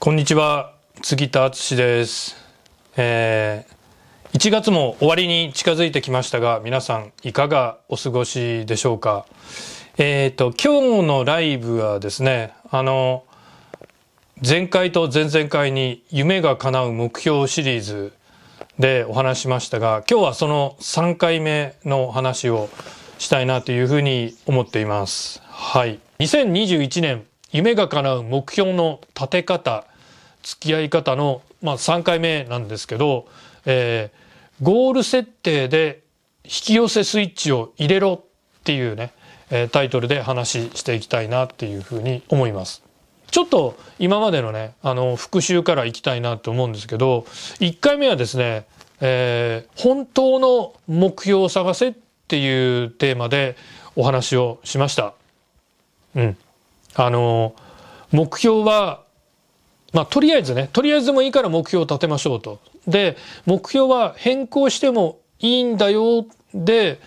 こんにちは杉田敦です、えー、1月も終わりに近づいてきましたが皆さんいかがお過ごしでしょうか？えっ、と今日のライブはですねあの前回と前々回に夢が叶う目標シリーズでお話ししましたが今日はその3回目の話をしたいなというふうに思っています。はい。2021年夢が叶う目標の立て方付き合い方の、まあ、3回目なんですけど、えー、ゴール設定で引き寄せスイッチを入れろっていうね、えー、タイトルで話していきたいなっていうふうに思います。ちょっと今までのね、あの、復習からいきたいなと思うんですけど、1回目はですね、えー、本当の目標を探せっていうテーマでお話をしました。うん。あの、目標は、まあ、とりあえずね、とりあえずでもいいから目標を立てましょうと。で、目標は変更してもいいんだよ。で、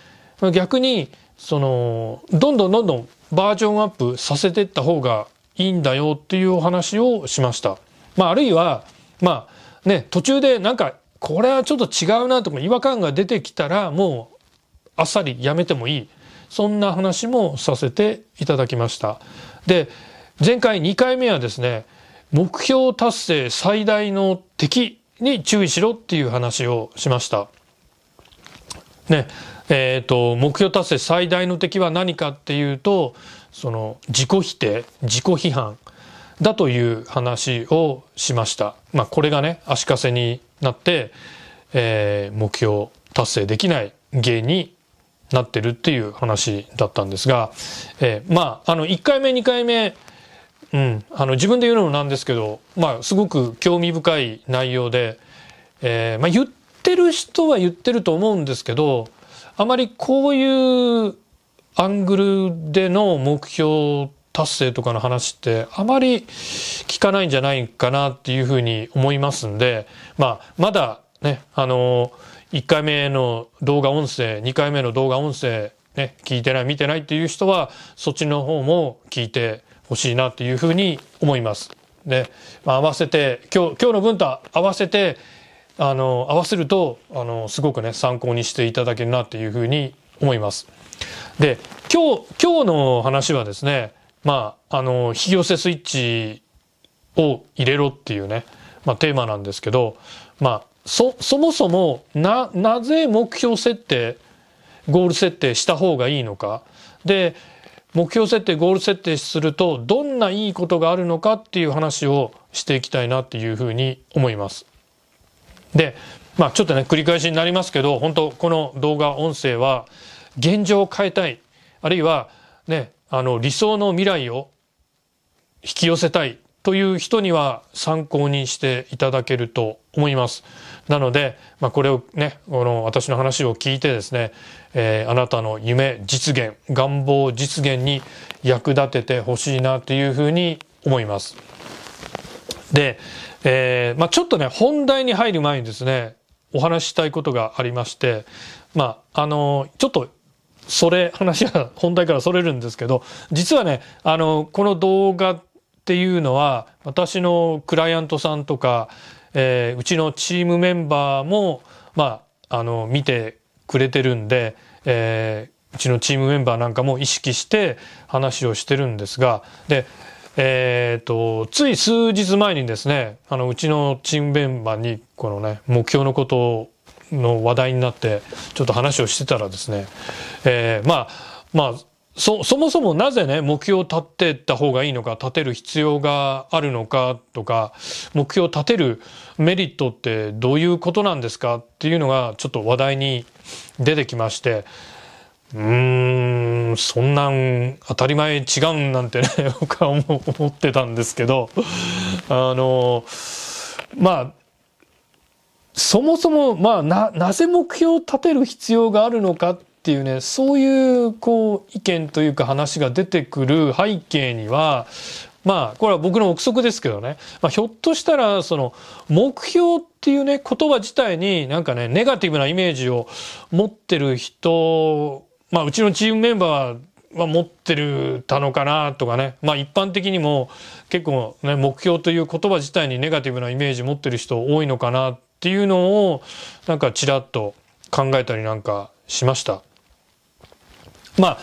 逆に、その、どんどんどんどんバージョンアップさせていった方がいいんだよっていうお話をしました。まあ、あるいは、まあ、ね、途中でなんか、これはちょっと違うなとか違和感が出てきたら、もう、あっさりやめてもいい。そんな話もさせていただきました。で、前回2回目はですね、目標達成最大の敵に注意しろっていう話をしました。ね、えっ、ー、と、目標達成最大の敵は何かっていうと、その自己否定、自己批判だという話をしました。まあこれがね、足かせになって、えー、目標達成できない原因になってるっていう話だったんですが、えー、まあ、あの、1回目、2回目、うん、あの、自分で言うのもなんですけど、まあ、すごく興味深い内容で、えー、まあ、言ってる人は言ってると思うんですけど、あまりこういうアングルでの目標達成とかの話ってあまり聞かないんじゃないかなっていうふうに思いますんで、まあ、まだね、あの1回目の動画音声、2回目の動画音声、ね、聞いてない、見てないっていう人は、そっちの方も聞いてほしいなっていうふうに思います。で、まあ、合わせて、今日、今日の分と合わせて、あの、合わせると、あの、すごくね、参考にしていただけるなっていうふうに思います。で、今日、今日の話はですね、まあ、あの、引き寄せスイッチを入れろっていうね、まあ、テーマなんですけど、まあ、そ、そもそも、な、なぜ目標設定、ゴール設定した方がいいのか。で、目標設定、ゴール設定すると、どんないいことがあるのかっていう話をしていきたいなっていうふうに思います。で、まあちょっとね、繰り返しになりますけど、本当この動画、音声は、現状を変えたい。あるいは、ね、あの、理想の未来を引き寄せたいという人には参考にしていただけると思います。なので、まあ、これをね、この私の話を聞いてですね、えー、あなたの夢実現、願望実現に役立ててほしいなというふうに思います。で、えー、まあ、ちょっとね、本題に入る前にですね、お話ししたいことがありまして、まあ、あの、ちょっとそれ、話は本題からそれるんですけど、実はね、あの、この動画っていうのは、私のクライアントさんとか、えー、うちのチームメンバーも、まあ、あの、見てくれてるんで、えー、うちのチームメンバーなんかも意識して話をしてるんですが、で、えっ、ー、と、つい数日前にですね、あの、うちのチームメンバーに、このね、目標のことの話題になって、ちょっと話をしてたらですね、えー、まあ、まあ、そ、そもそもなぜね、目標を立てた方がいいのか、立てる必要があるのかとか、目標を立てるメリットってどういうことなんですかっていうのがちょっと話題に出てきまして、うーん、そんなん当たり前違うんなんてね、僕は思ってたんですけど、あの、まあ、そもそも、まあ、な、なぜ目標を立てる必要があるのかっていうね、そういう、こう、意見というか話が出てくる背景には、まあ、これは僕の憶測ですけどね、まあ、ひょっとしたら、その、目標っていうね、言葉自体になんかね、ネガティブなイメージを持ってる人、まあ、うちのチームメンバーは持ってるたのかなとかね。まあ一般的にも結構ね、目標という言葉自体にネガティブなイメージ持ってる人多いのかなっていうのをなんかちらっと考えたりなんかしました。まあ、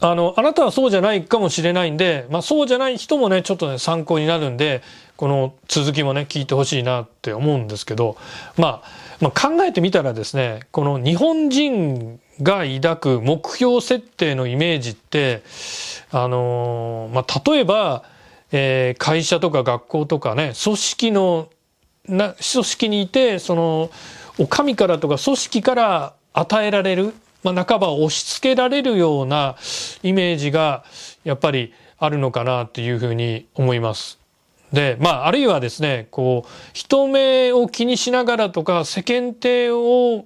あの、あなたはそうじゃないかもしれないんで、まあそうじゃない人もね、ちょっとね、参考になるんで、この続きもね、聞いてほしいなって思うんですけど、まあ、まあ、考えてみたらですね、この日本人が抱く目標設定のイメージって、あのー、まあ、例えば、えー、会社とか学校とかね、組織の、な、組織にいて、その、お上からとか組織から与えられる、まあ、半ば押し付けられるようなイメージが、やっぱりあるのかなっていうふうに思います。で、まあ、あるいはですね、こう、人目を気にしながらとか、世間体を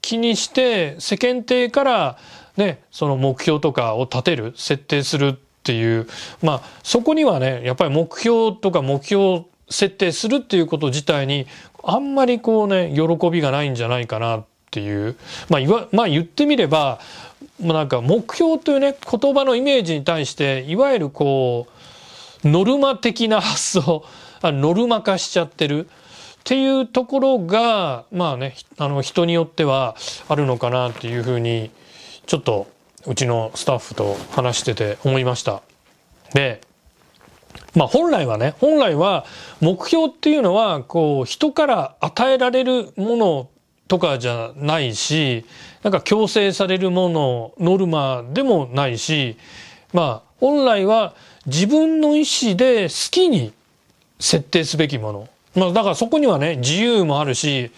気にして、世間体からね、その目標とかを立てる、設定するっていう、まあ、そこにはね、やっぱり目標とか目標設定するっていうこと自体に、あんまりこうね、喜びがないんじゃないかなていう、まあ、いわ、まあ言ってみれば、まあなんか目標というね、言葉のイメージに対して、いわゆるこう、ノルマ的な発想、ノルマ化しちゃってるっていうところが、まあね、あの人によってはあるのかなっていうふうに、ちょっとうちのスタッフと話してて思いました。で、まあ本来はね、本来は目標っていうのは、こう人から与えられるものとかじゃないし、なんか強制されるもの、ノルマでもないし、まあ本来は自分の意思で好きに設定すべきもの。まあだからそこにはね、自由もあるし、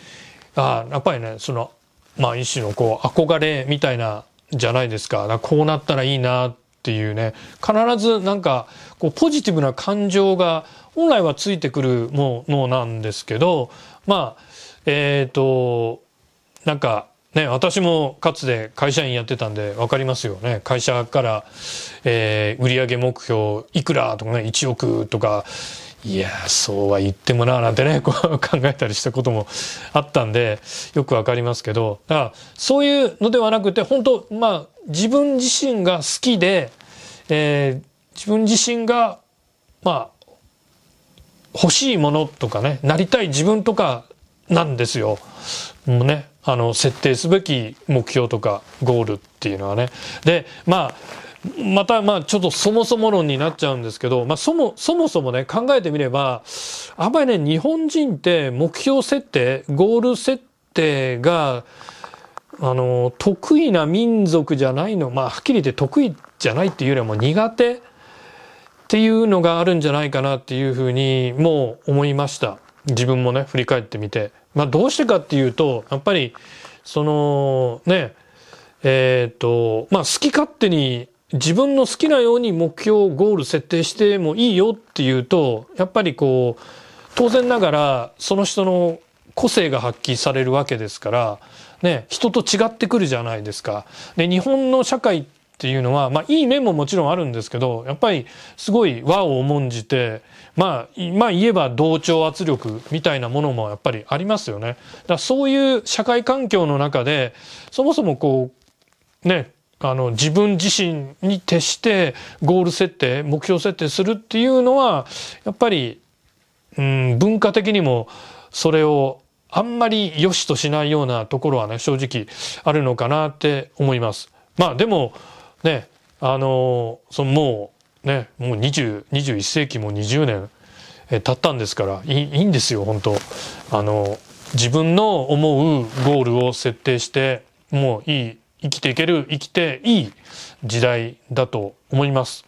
あやっぱりね、その、まあ一種のこう憧れみたいなじゃないですか。かこうなったらいいなっていうね、必ずなんかこうポジティブな感情が本来はついてくるものなんですけど、まあ、えっ、ー、と、なんかね、私もかつて会社員やってたんで分かりますよね。会社から、えー、売上目標いくらとかね、1億とか、いやそうは言ってもな、なんてね、こう考えたりしたこともあったんで、よくわかりますけど、だからそういうのではなくて、本当まあ、自分自身が好きで、えー、自分自身が、まあ、欲しいものとかね、なりたい自分とかなんですよ。もね、あの、設定すべき目標とかゴールっていうのはね。で、まあ、また、まあ、ちょっとそもそも論になっちゃうんですけど、まあ、そも、そもそもね、考えてみれば、あんまりね、日本人って目標設定、ゴール設定が、あの、得意な民族じゃないの、まあ、はっきり言って得意じゃないっていうよりはもう苦手っていうのがあるんじゃないかなっていうふうに、もう思いました。自分もね、振り返ってみて。まあどうしてかっていうと、やっぱり、その、ね、えっ、ー、と、まあ好き勝手に自分の好きなように目標、ゴール設定してもいいよっていうと、やっぱりこう、当然ながらその人の個性が発揮されるわけですから、ね、人と違ってくるじゃないですか。で、日本の社会ってっていうのは、まあいい面ももちろんあるんですけど、やっぱりすごい和を重んじて、まあ、まあ言えば同調圧力みたいなものもやっぱりありますよね。だそういう社会環境の中で、そもそもこう、ね、あの、自分自身に徹してゴール設定、目標設定するっていうのは、やっぱり、うん、文化的にもそれをあんまり良しとしないようなところはね、正直あるのかなって思います。まあでも、ね、あの、そのもう、ね、もう20、21世紀も20年、え経ったんですからいいいいんですよ、本当あの、自分の思うゴールを設定して、もういい、生きていける、生きていい時代だと思います。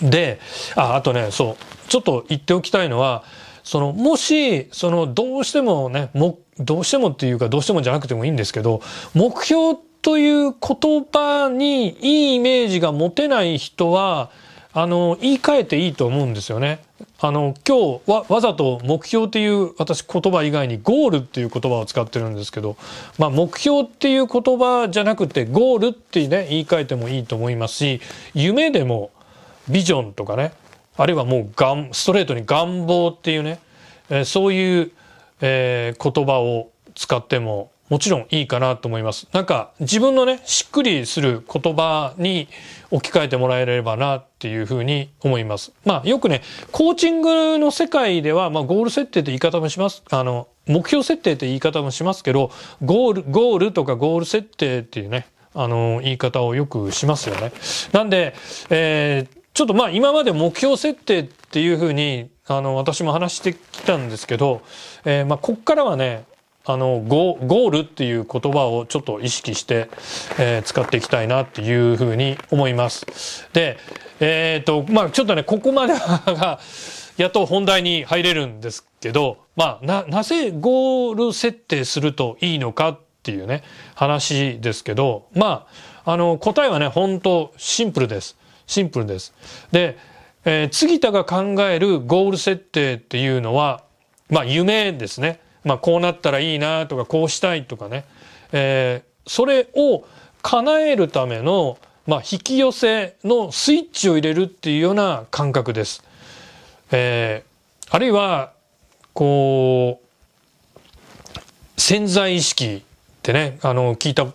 で、あ、あとね、そう、ちょっと言っておきたいのは、その、もし、その、どうしてもね、も、どうしてもっていうか、どうしてもじゃなくてもいいんですけど、目標という言葉にいいイメージが持てない人は、あの、言い換えていいと思うんですよね。あの、今日わ、わざと目標っていう私言葉以外にゴールっていう言葉を使ってるんですけど、まあ目標っていう言葉じゃなくてゴールってね、言い換えてもいいと思いますし、夢でもビジョンとかね、あるいはもうがん、ストレートに願望っていうね、えー、そういう、えー、言葉を使ってももちろんいいかなと思います。なんか自分のね、しっくりする言葉に置き換えてもらえればなっていうふうに思います。まあよくね、コーチングの世界では、まあゴール設定って言い方もします。あの、目標設定って言い方もしますけど、ゴール、ゴールとかゴール設定っていうね、あの、言い方をよくしますよね。なんで、えー、ちょっとまあ今まで目標設定っていうふうに、あの、私も話してきたんですけど、えー、まあこっからはね、あのゴ、ゴールっていう言葉をちょっと意識して、えー、使っていきたいなっていうふうに思います。で、えっ、ー、と、まあちょっとね、ここまでが、やっと本題に入れるんですけど、まあ、な、なぜゴール設定するといいのかっていうね、話ですけど、まあ、あの、答えはね、本当シンプルです。シンプルです。で、えー、杉田が考えるゴール設定っていうのは、まあ、夢ですね。まあ、こうなったらいいなとか、こうしたいとかね。えー、それを叶えるための、まあ、引き寄せのスイッチを入れるっていうような感覚です。えー、あるいは、こう、潜在意識ってね、あの、聞いた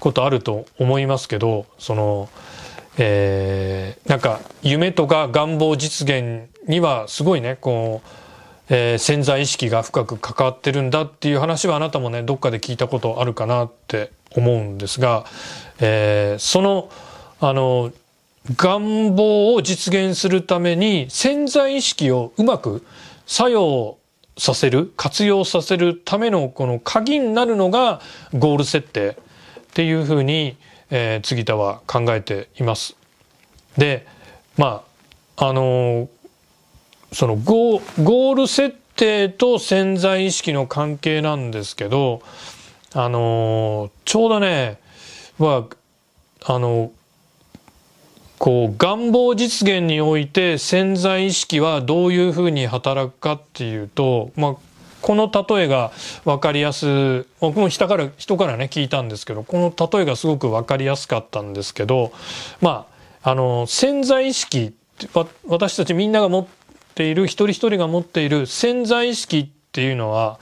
ことあると思いますけど、その、えー、なんか、夢とか願望実現にはすごいね、こう、えー、潜在意識が深く関わってるんだっていう話はあなたもねどっかで聞いたことあるかなって思うんですが、えー、そのあの願望を実現するために潜在意識をうまく作用させる活用させるためのこの鍵になるのがゴール設定っていうふうに、えー、杉田は考えています。でまああのそのゴゴール設定と潜在意識の関係なんですけど、あの、ちょうどね、は、あの、こう、願望実現において潜在意識はどういうふうに働くかっていうと、まあ、この例えが分かりやす僕も人から人からね聞いたんですけどこの例えがすごく分かりやすかったんですけどまああの潜在意識私たちみんなが持っている一人一人が持っている潜在意識っていうのは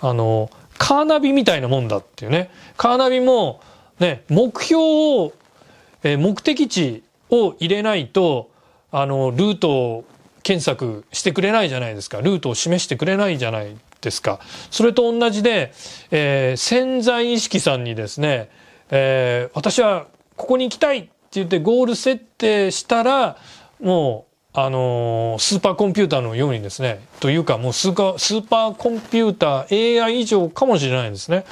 あのカーナビみたいなもんだっていうね。カーナビもね目標を、え目的地を入れないとあのルートを検索してくれないじゃないですか。ルートを示してくれないじゃないですか。それと同じで、えー、潜在意識さんにですね、えー、私はここに行きたいって言ってゴール設定したらもうあのスーパーコンピューターのようにですね、というかもうスーパースーパーコンピューター AI 以上かもしれないですね。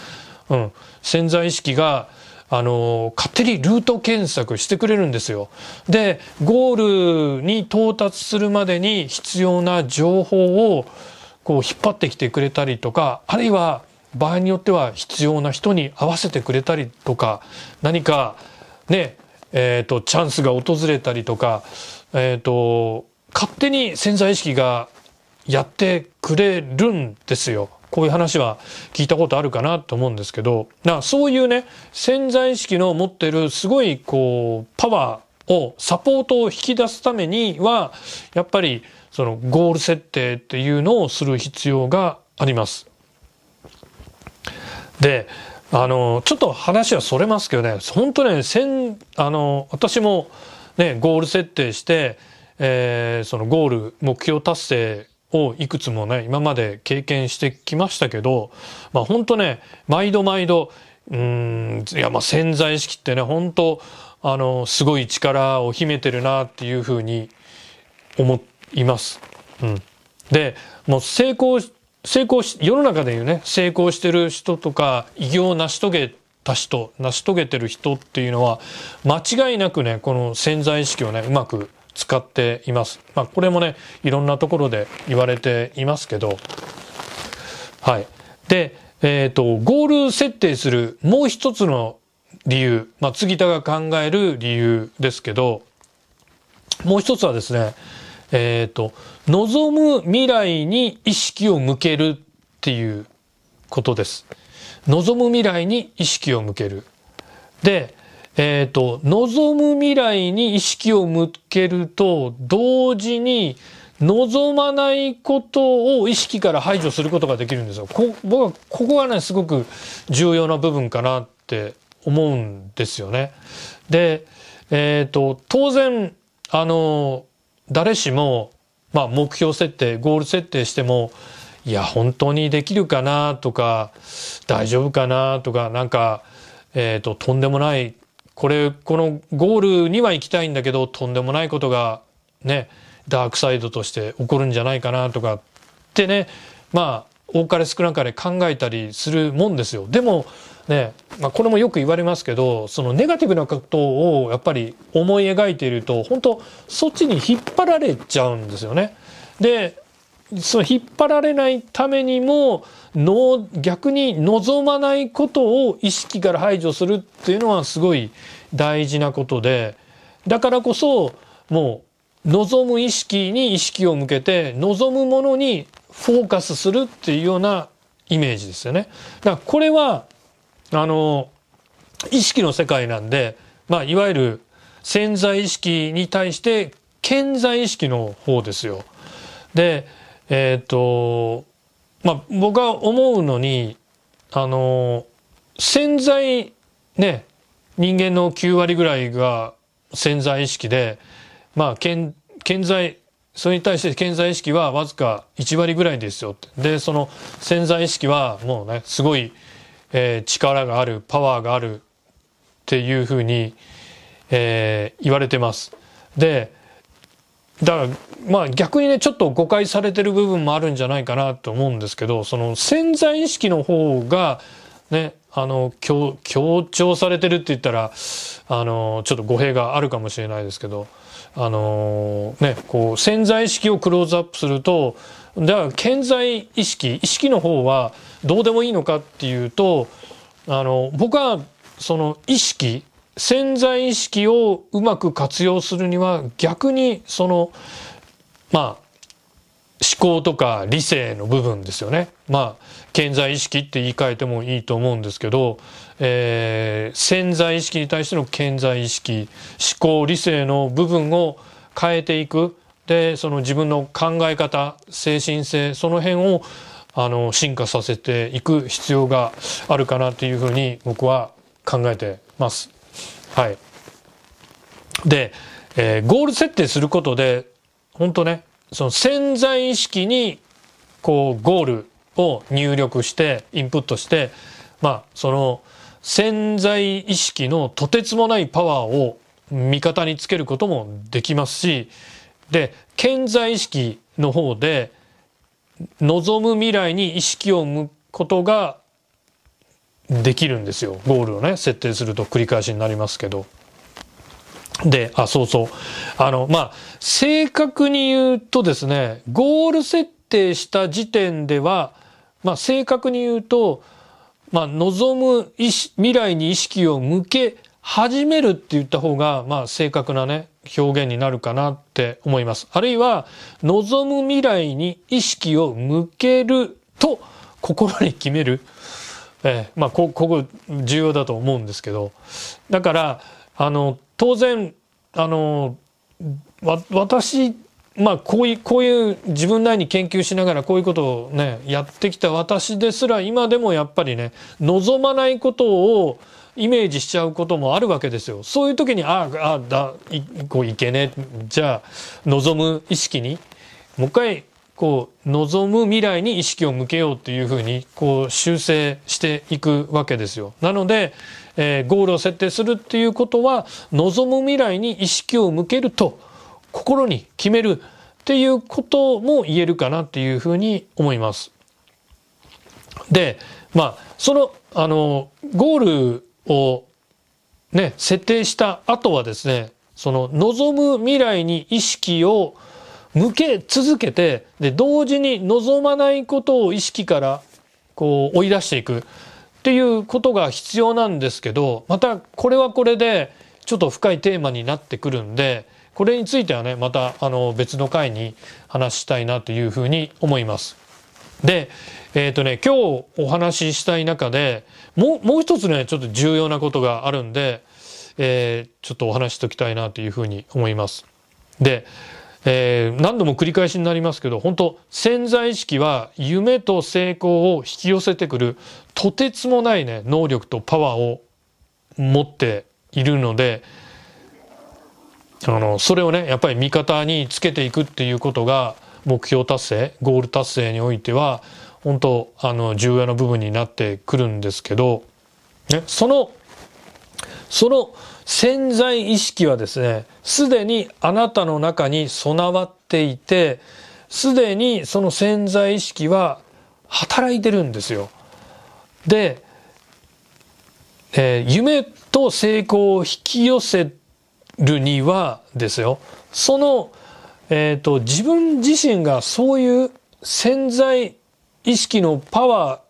うん。潜在意識が、あの勝手にルート検索してくれるんですよ。で、ゴールに到達するまでに必要な情報をこう引っ張ってきてくれたりとか、あるいは場合によっては必要な人に合わせてくれたりとか、何かね、えっ、ー、と、チャンスが訪れたりとか、えっ、ー、と、勝手に潜在意識がやってくれるんですよ。こういう話は聞いたことあるかなと思うんですけど、なそういうね、潜在意識の持ってるすごいこう、パワーを、サポートを引き出すためには、やっぱりそのゴール設定っていうのをする必要があります。で、あの、ちょっと話はそれますけどね、本当ね、せんあの、私も、ね、ゴール設定して、えー、そのゴール、目標達成をいくつもね、今まで経験してきましたけど、まあ本当ね、毎度毎度、うん、いやまあ潜在意識ってね、本当あの、すごい力を秘めてるなっていうふうに思います。うん。で、もう成功、成功し、世の中でいうね、成功してる人とか、偉業を成し遂げた人成し遂げてる人っていうのは間違いなくねこの潜在意識をねうまく使っています。まあ、これもねいろんなところで言われていますけどはい。で、えっ、ー、とゴール設定するもう一つの理由、まあ、杉田が考える理由ですけどもう一つはですねえっ、ー、と望む未来に意識を向けるっていうことです。望む未来に意識を向ける。で、えっ、ー、と、望む未来に意識を向けると、同時に望まないことを意識から排除することができるんですよ。こ僕はここがねすごく重要な部分かなって思うんですよね。で、えっ、ー、と当然あの誰しもまあ目標設定ゴール設定してもいや本当にできるかなとか大丈夫かなとかなんかえっ、ー、ととんでもないこれこのゴールには行きたいんだけどとんでもないことがねダークサイドとして起こるんじゃないかなとかってねまあ多かれ少なかれ考えたりするもんですよ。でもね、まあ、これもよく言われますけどそのネガティブなことをやっぱり思い描いていると本当そっちに引っ張られちゃうんですよね。でその引っ張られないためにもの逆に望まないことを意識から排除するっていうのはすごい大事なことでだからこそもう望む意識に意識を向けて望むものにフォーカスするっていうようなイメージですよね。だからこれはあの意識の世界なんで、まあ、いわゆる潜在意識に対して潜在意識の方ですよ。でえっ、ー、と、まあ、僕は思うのに、あの、潜在、ね、人間の9割ぐらいが潜在意識で、まあ、健在、それに対して潜在意識はわずか1割ぐらいですよで、その潜在意識はもうね、すごい、えー、力がある、パワーがあるっていうふうに、えー、言われてます。で、だからまあ逆にねちょっと誤解されてる部分もあるんじゃないかなと思うんですけどその潜在意識の方がねあの強調されてるって言ったらあのちょっと語弊があるかもしれないですけどあのねこう潜在意識をクローズアップするとだから潜在意識意識の方はどうでもいいのかっていうとあの僕はその意識潜在意識をうまく活用するには逆にそのまあ思考とか理性の部分ですよね。まあ潜在意識って言い換えてもいいと思うんですけど、えー、潜在意識に対しての潜在意識思考理性の部分を変えていくでその自分の考え方精神性その辺をあの進化させていく必要があるかなというふうに僕は考えてます。はい。で、えー、ゴール設定することで、本当ね、その潜在意識に、こう、ゴールを入力して、インプットして、まあ、その、潜在意識のとてつもないパワーを味方につけることもできますし、で、潜在意識の方で、望む未来に意識を向くことができるんですよ。ゴールをね、設定すると繰り返しになりますけど。で、あ、そうそう。あの、まあ、正確に言うとですね、ゴール設定した時点では、まあ、正確に言うと、まあ、望む未来に意識を向け始めるって言った方が、まあ、正確なね、表現になるかなって思います。あるいは、望む未来に意識を向けると心に決める。えー、まあここ重要だと思うんですけど。だからあの当然あの私まあこういうこういう自分なりに研究しながらこういうことをねやってきた私ですら今でもやっぱりね望まないことをイメージしちゃうこともあるわけですよ。そういう時にあああだいこういけねじゃあ望む意識にもう一回こう望む未来に意識を向けようっていうふうにこう修正していくわけですよ。なので、えー、ゴールを設定するっていうことは望む未来に意識を向けると心に決めるっていうことも言えるかなっていうふうに思います。でまあそのあのゴールをね設定した後はですねその望む未来に意識を向け向け続けてで同時に望まないことを意識からこう追い出していくっていうことが必要なんですけどまたこれはこれでちょっと深いテーマになってくるんでこれについてはねまたあの別の回に話したいなというふうに思います。でえっ、ー、とね今日お話ししたい中でもうもう一つねちょっと重要なことがあるんで、えー、ちょっとお話ししときたいなというふうに思います。でえー、何度も繰り返しになりますけど本当潜在意識は夢と成功を引き寄せてくるとてつもないね能力とパワーを持っているのであのそれをねやっぱり味方につけていくっていうことが目標達成ゴール達成においては本当あの重要な部分になってくるんですけど、ね、そのその潜在意識はですねすでにあなたの中に備わっていてすでにその潜在意識は働いてるんですよ。で、えー、夢と成功を引き寄せるにはですよその、えーと、自分自身がそういう潜在意識のパワ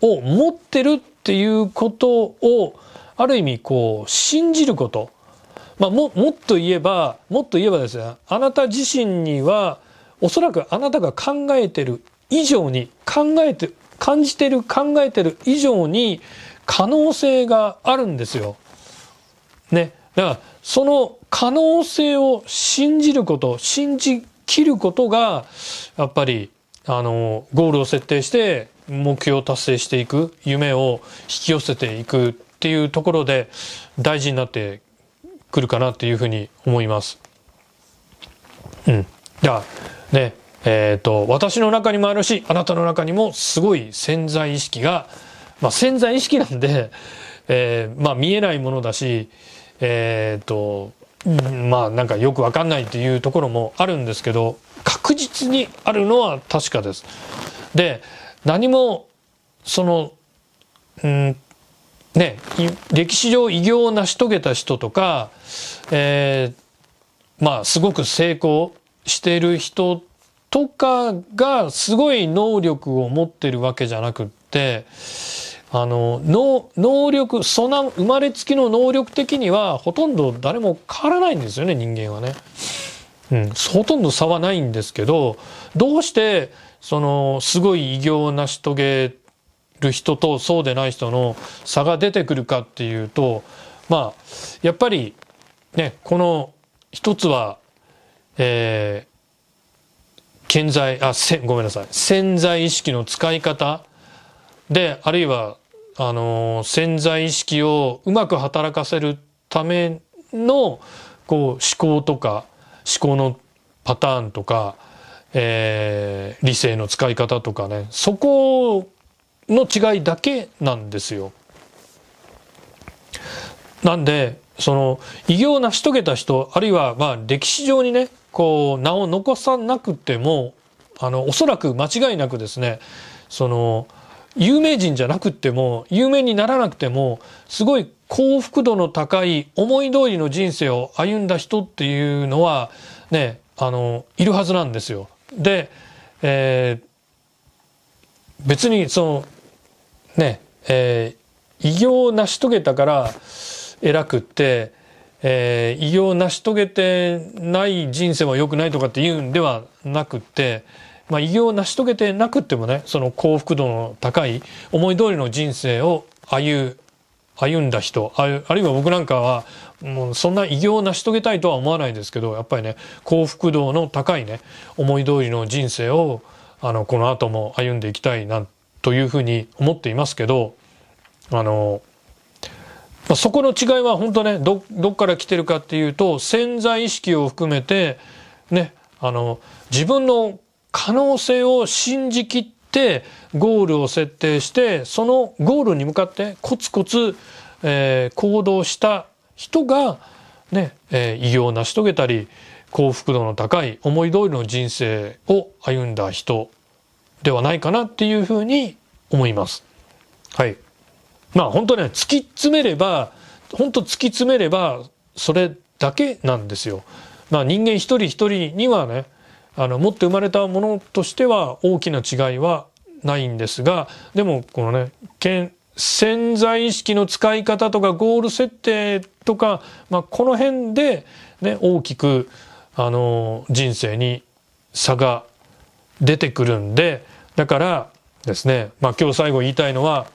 ーを持ってるっていうことをある意味こう信じること、まあ、ももっと言えばもっと言えばですねあなた自身にはおそらくあなたが考えてる以上に考えて感じてる考えてる以上に可能性があるんですよ。ね。だからその可能性を信じること信じきることがやっぱりあのゴールを設定して目標を達成していく夢を引き寄せていくっていうところで大事になってくるかなっていうふうに思います。うん。じゃあねえっ、ー、と私の中にもあるしあなたの中にもすごい潜在意識がまあ潜在意識なんで、えー、まあ見えないものだしえっ、ー、とまあなんかよくわかんないっていうところもあるんですけど確実にあるのは確かです。で何もそのうんね歴史上偉業を成し遂げた人とか、えー、まあすごく成功してる人とかがすごい能力を持ってるわけじゃなくってあの能能力その生まれつきの能力的にはほとんど誰も変わらないんですよね人間はね。うん、ほとんど差はないんですけどどうしてそのすごい偉業を成し遂げる人とそうでない人の差が出てくるかっていうとまあやっぱりねこの一つはえー、健在あせごめんなさい。潜在意識の使い方。で、あるいは、あの、潜在意識をうまく働かせるための、こう、思考とか、思考のパターンとか、えー、理性の使い方とかね、そこの違いだけなんですよ。なんで、その、偉業を成し遂げた人、あるいは、まあ、歴史上にね、こう、名を残さなくても、あの、おそらく間違いなくですね、その、有名人じゃなくても有名にならなくてもすごい幸福度の高い思い通りの人生を歩んだ人っていうのはねあのいるはずなんですよ。で、えー、別にそのねえー、偉業を成し遂げたから偉くって、えー、偉業を成し遂げてない人生は良くないとかっていうんではなくってまあ、偉業を成し遂げてなくってもねその幸福度の高い思い通りの人生を歩歩んだ人あるいは僕なんかはもうそんな偉業を成し遂げたいとは思わないですけどやっぱりね幸福度の高いね思い通りの人生をあのこの後も歩んでいきたいなんてというふうに思っていますけどあのまあ、そこの違いは本当ねどどっから来てるかっていうと潜在意識を含めてねあの自分の可能性を信じきってゴールを設定してそのゴールに向かってコツコツ、えー、行動した人がね、えー、偉業を成し遂げたり幸福度の高い思い通りの人生を歩んだ人ではないかなっていうふうに思います。はい。まあ本当ね、突き詰めれば、本当突き詰めればそれだけなんですよ。まあ人間一人一人にはね、あの持って生まれたものとしては大きな違いはないんですがでもこのね潜在意識の使い方とかゴール設定とか、まあ、この辺で、ね、大きくあの人生に差が出てくるんでだからですね、まあ、今日最後言いたいのは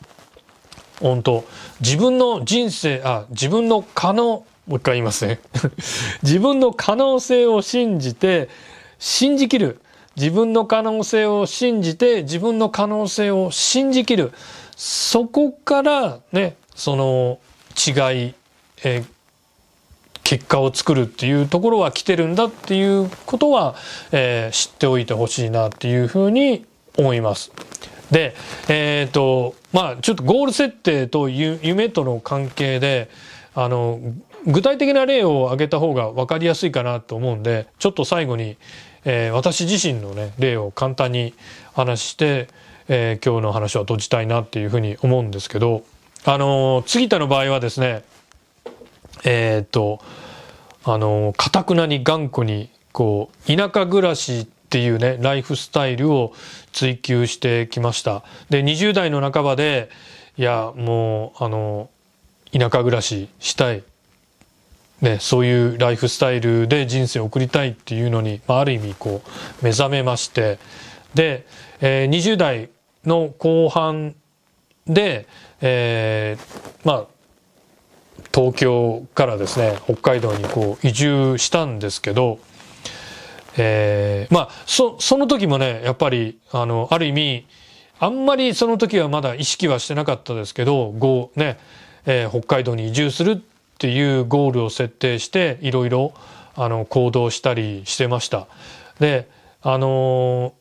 本当自分の人生あ自分の可能もう一回言いますね 自分の可能性を信じて信じきる。自分の可能性を信じて、自分の可能性を信じきる。そこからね、その違い、え、結果を作るっていうところは来てるんだっていうことは、えー、知っておいてほしいなっていうふうに思います。で、えっ、ー、と、まあちょっとゴール設定と夢との関係で、あの、具体的な例を挙げた方が分かりやすいかなと思うんで、ちょっと最後に、えー、私自身のね、例を簡単に話して、えー、今日の話は閉じたいなっていうふうに思うんですけど、あのー、杉田の場合はですね、えー、っと、あの、かたくなに頑固に、こう、田舎暮らしっていうね、ライフスタイルを追求してきました。で、20代の半ばで、いや、もう、あの、田舎暮らししたい。ね、そういうライフスタイルで人生を送りたいっていうのに、まあ、ある意味こう目覚めましてで、えー、20代の後半で、えー、まあ東京からですね北海道にこう移住したんですけど、えー、まあそその時もねやっぱりあのある意味あんまりその時はまだ意識はしてなかったですけどごね、えー、北海道に移住するっていうゴールを設定していろいろあの行動したりしてました。であの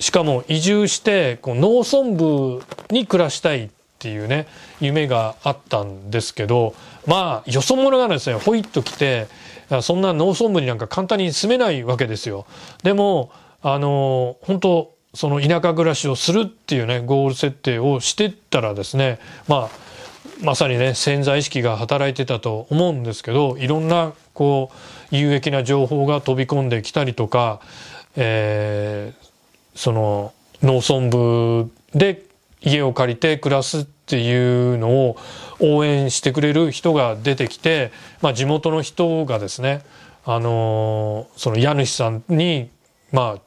しかも移住してこう農村部に暮らしたいっていうね夢があったんですけどまあよそ者がですねほいっと来てそんな農村部になんか簡単に住めないわけですよ。でもあの本当その田舎暮らしをするっていうねゴール設定をしてったらですねまあまさにね潜在意識が働いてたと思うんですけどいろんなこう有益な情報が飛び込んできたりとか、えー、その農村部で家を借りて暮らすっていうのを応援してくれる人が出てきて、まあ、地元の人がですねあのその家主さんにまあ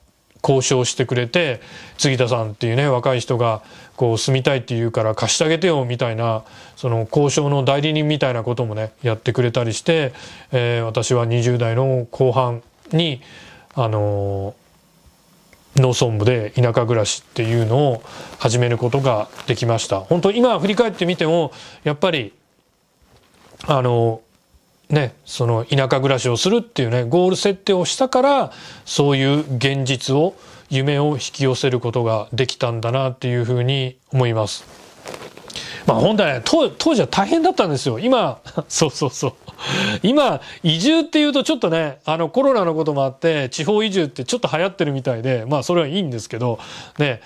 交渉してくれて杉田さんっていうね若い人がこう住みたいって言うから貸してあげてよみたいなその交渉の代理人みたいなこともねやってくれたりして、えー、私は20代の後半にあの農村部で田舎暮らしっていうのを始めることができました本当今振り返ってみてもやっぱりあのねその田舎暮らしをするっていうねゴール設定をしたからそういう現実を夢を引き寄せることができたんだなっていうふうに思います。まあ本来当当時は大変だったんですよ。今、そうそうそう。今、移住っていうとちょっとね、あのコロナのこともあって、地方移住ってちょっと流行ってるみたいで、まあそれはいいんですけど、ね、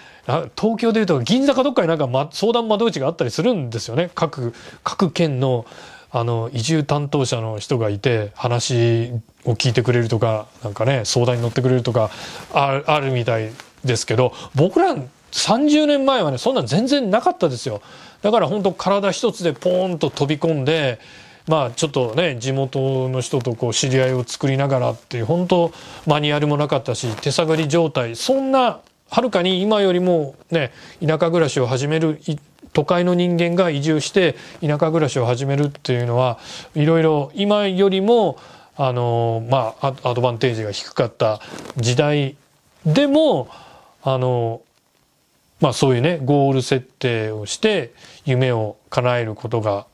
東京でいうと銀座かどっかになんか、ま、相談窓口があったりするんですよね。各、各県のあの移住担当者の人がいて話を聞いてくれるとかなんかね相談に乗ってくれるとかあるみたいですけど僕ら30年前はねそんなん全然なかったですよだから本当体一つでポーンと飛び込んでまあちょっとね地元の人とこう知り合いを作りながらっていう本当マニュアルもなかったし手探り状態。そんなはるかに今よりもね田舎暮らしを始める都会の人間が移住して田舎暮らしを始めるっていうのはいろいろ今よりもあのまあアドバンテージが低かった時代でもあのまあそういうねゴール設定をして夢を叶えることが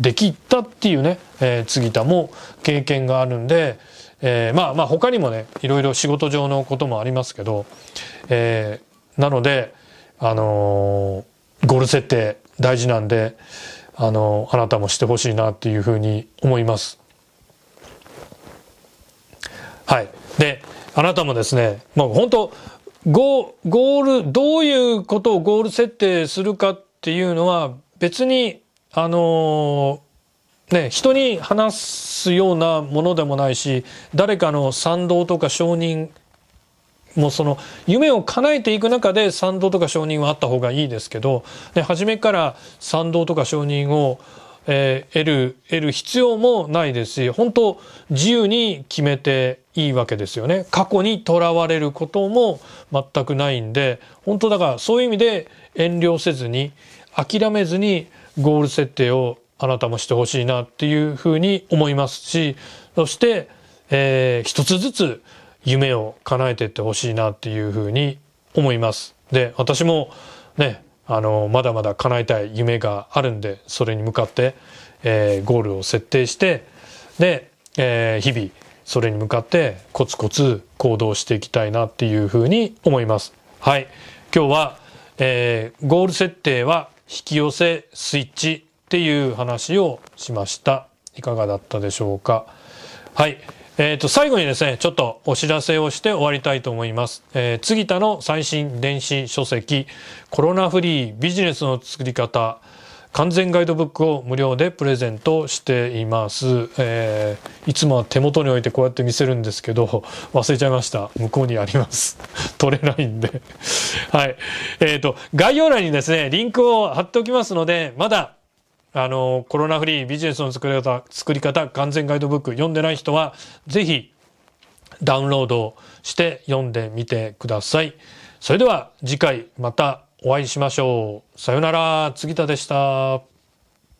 できたっていうね、えー、杉田も経験があるんで、えー、まあまあ他にもねいろいろ仕事上のこともありますけど、えー、なのであのー、ゴール設定大事なんであのあなたもしてほしいなっていうふうに思います。はい。で、あなたもですね、もう本当ゴゴール、どういうことをゴール設定するかっていうのは別に、あのね、人に話すようなものでもないし、誰かの賛同とか承認もうその夢を叶えていく中で賛同とか承認はあった方がいいですけど、で、初めから賛同とか承認をえー、得る、得る必要もないですし、本当自由に決めていいわけですよね。過去にとらわれることも全くないんで、本当だからそういう意味で遠慮せずに、諦めずにゴール設定をあなたもしてほしいなっていうふうに思いますし、そして、えー、一つずつ夢を叶えていってほしいなっていうふうに思います。で、私もね、あの、まだまだ叶えたい夢があるんで、それに向かって、えー、ゴールを設定して、で、えー、日々、それに向かってコツコツ行動していきたいなっていうふうに思います。はい。今日は、えー、ゴール設定は引き寄せスイッチっていう話をしました。いかがだったでしょうか？はい。えっ、ー、と、最後にですね、ちょっとお知らせをして終わりたいと思います。えー、次田の最新電子書籍、コロナフリービジネスの作り方、完全ガイドブックを無料でプレゼントしています。えー、いつもは手元に置いてこうやって見せるんですけど、忘れちゃいました。向こうにあります。取れないんで。はい。えっ、ー、と、概要欄にですね、リンクを貼っておきますので、まだ、あの、コロナフリービジネスの作り方、作り方、完全ガイドブック読んでない人は、ぜひ、ダウンロードして読んでみてください。それでは次回またお会いしましょう。さよなら、杉田でした。